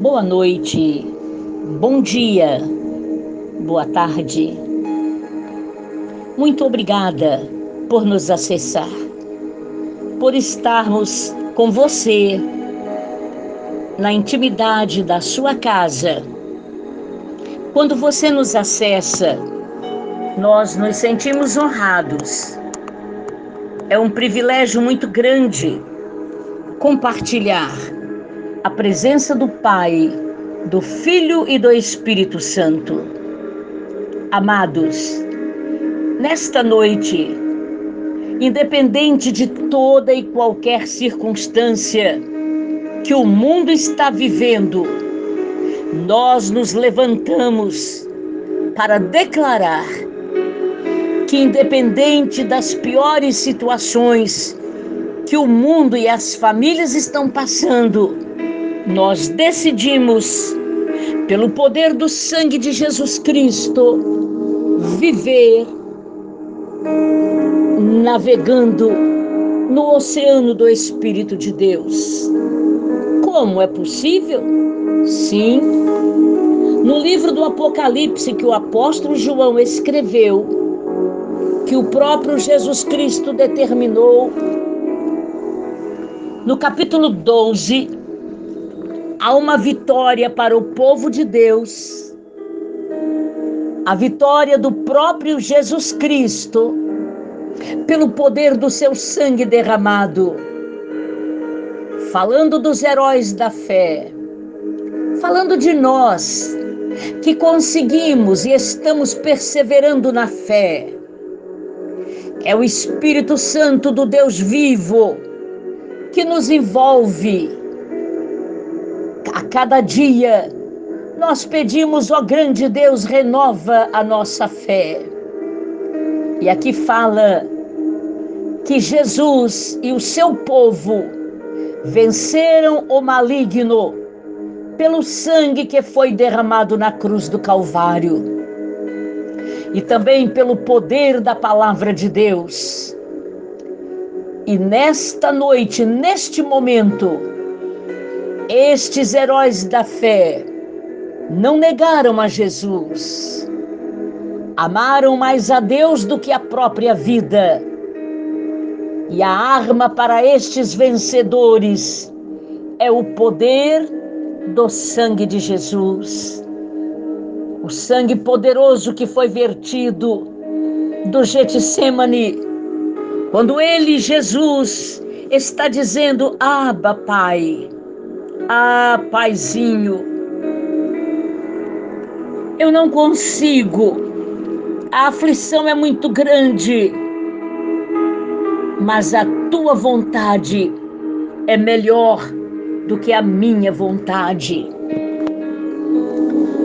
boa noite, bom dia, boa tarde. Muito obrigada por nos acessar, por estarmos com você na intimidade da sua casa. Quando você nos acessa, nós nos sentimos honrados. É um privilégio muito grande compartilhar a presença do Pai, do Filho e do Espírito Santo. Amados, nesta noite, independente de toda e qualquer circunstância que o mundo está vivendo, nós nos levantamos para declarar que, independente das piores situações que o mundo e as famílias estão passando, nós decidimos, pelo poder do sangue de Jesus Cristo, viver navegando no oceano do Espírito de Deus. Como é possível? Sim. No livro do Apocalipse que o apóstolo João escreveu, que o próprio Jesus Cristo determinou, no capítulo 12, há uma vitória para o povo de Deus, a vitória do próprio Jesus Cristo, pelo poder do seu sangue derramado. Falando dos heróis da fé, falando de nós que conseguimos e estamos perseverando na fé. É o Espírito Santo do Deus vivo que nos envolve cada dia, nós pedimos, ó grande Deus, renova a nossa fé. E aqui fala que Jesus e o seu povo venceram o maligno pelo sangue que foi derramado na cruz do Calvário e também pelo poder da palavra de Deus. E nesta noite, neste momento, estes heróis da fé não negaram a Jesus, amaram mais a Deus do que a própria vida. E a arma para estes vencedores é o poder do sangue de Jesus. O sangue poderoso que foi vertido do Getsemane, quando ele, Jesus, está dizendo: Abba, Pai ah, paizinho, eu não consigo. A aflição é muito grande, mas a tua vontade é melhor do que a minha vontade.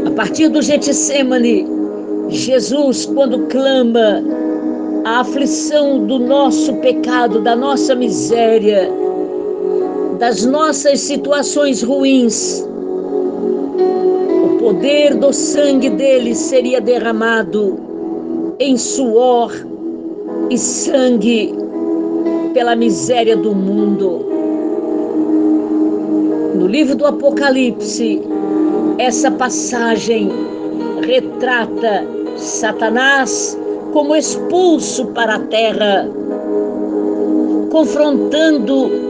A partir do Getsemane, Jesus, quando clama a aflição do nosso pecado, da nossa miséria, das nossas situações ruins, o poder do sangue dele seria derramado em suor e sangue pela miséria do mundo. No livro do Apocalipse, essa passagem retrata Satanás como expulso para a terra, confrontando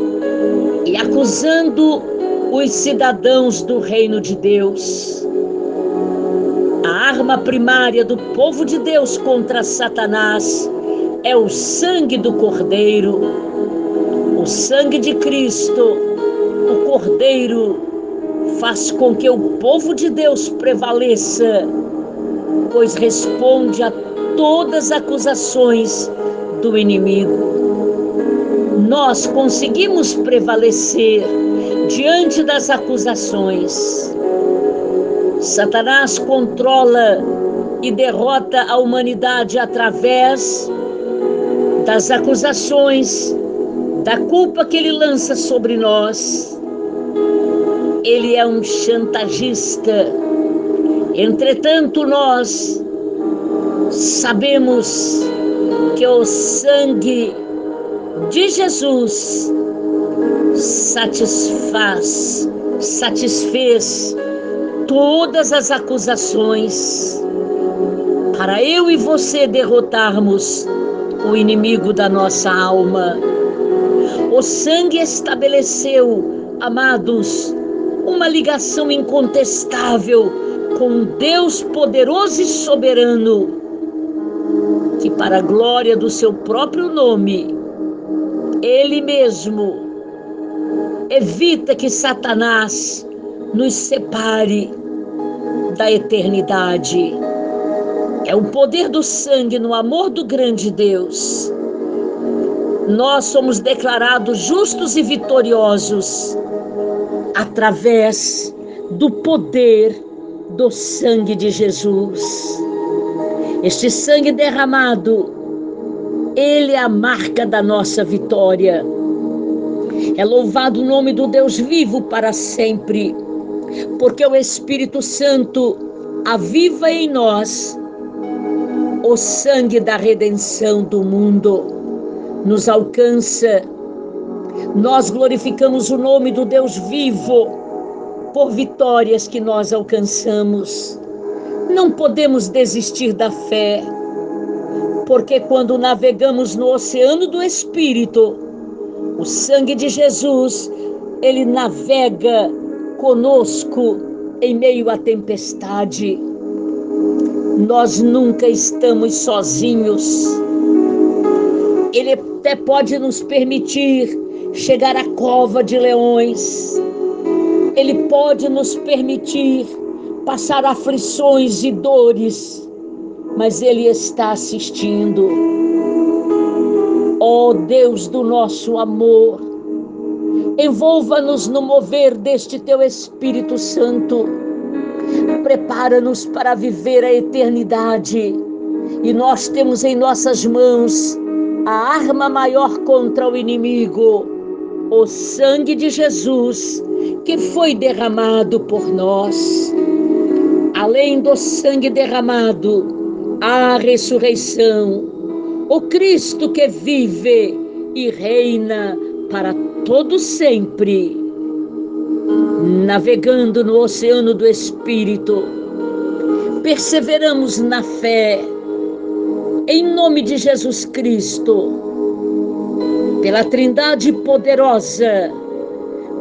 e acusando os cidadãos do reino de Deus. A arma primária do povo de Deus contra Satanás é o sangue do Cordeiro, o sangue de Cristo. O Cordeiro faz com que o povo de Deus prevaleça, pois responde a todas as acusações do inimigo nós conseguimos prevalecer diante das acusações. Satanás controla e derrota a humanidade através das acusações, da culpa que ele lança sobre nós. Ele é um chantagista. Entretanto, nós sabemos que o sangue de Jesus satisfaz, satisfez todas as acusações para eu e você derrotarmos o inimigo da nossa alma. O sangue estabeleceu, amados, uma ligação incontestável com Deus poderoso e soberano, que, para a glória do seu próprio nome, Ele mesmo evita que Satanás nos separe da eternidade. É o poder do sangue no amor do grande Deus. Nós somos declarados justos e vitoriosos através do poder do sangue de Jesus. Este sangue derramado, ele é a marca da nossa vitória. É louvado o nome do Deus vivo para sempre, porque o Espírito Santo aviva em nós o sangue da redenção do mundo nos alcança. Nós glorificamos o nome do Deus vivo por vitórias que nós alcançamos. Não podemos desistir da fé, porque quando navegamos no oceano do Espírito, o sangue de Jesus, ele navega conosco em meio à tempestade nós nunca estamos sozinhos. Ele até pode nos permitir chegar à cova de leões. Ele pode nos permitir passar aflições e dores, mas Ele está assistindo. Ó oh, Deus do nosso amor, envolva-nos no mover deste Teu Espírito Santo prepara-nos para viver a eternidade. E nós temos em nossas mãos a arma maior contra o inimigo, o sangue de Jesus, que foi derramado por nós. Além do sangue derramado, a ressurreição, o Cristo que vive e reina para todo sempre navegando no oceano do Espírito, perseveramos na fé, em nome de Jesus Cristo, pela Trindade poderosa,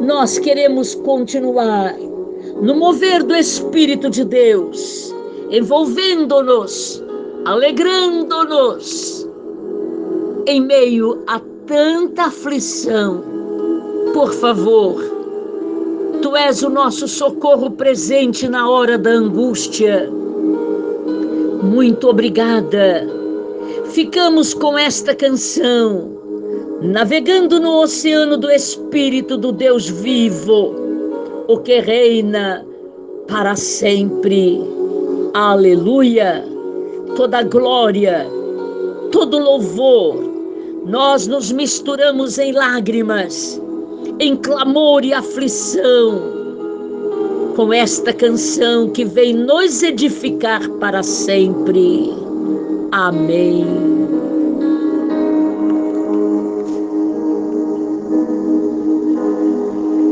nós queremos continuar no mover do Espírito de Deus, envolvendo-nos, alegrando-nos em meio a tanta aflição. Por favor, Tu és o nosso socorro presente na hora da angústia. Muito obrigada. Ficamos com esta canção, navegando no oceano do Espírito do Deus vivo, o que reina para sempre. Aleluia! Toda glória, todo louvor, nós nos misturamos em lágrimas em clamor e aflição, com esta canção que vem nos edificar para sempre. Amém.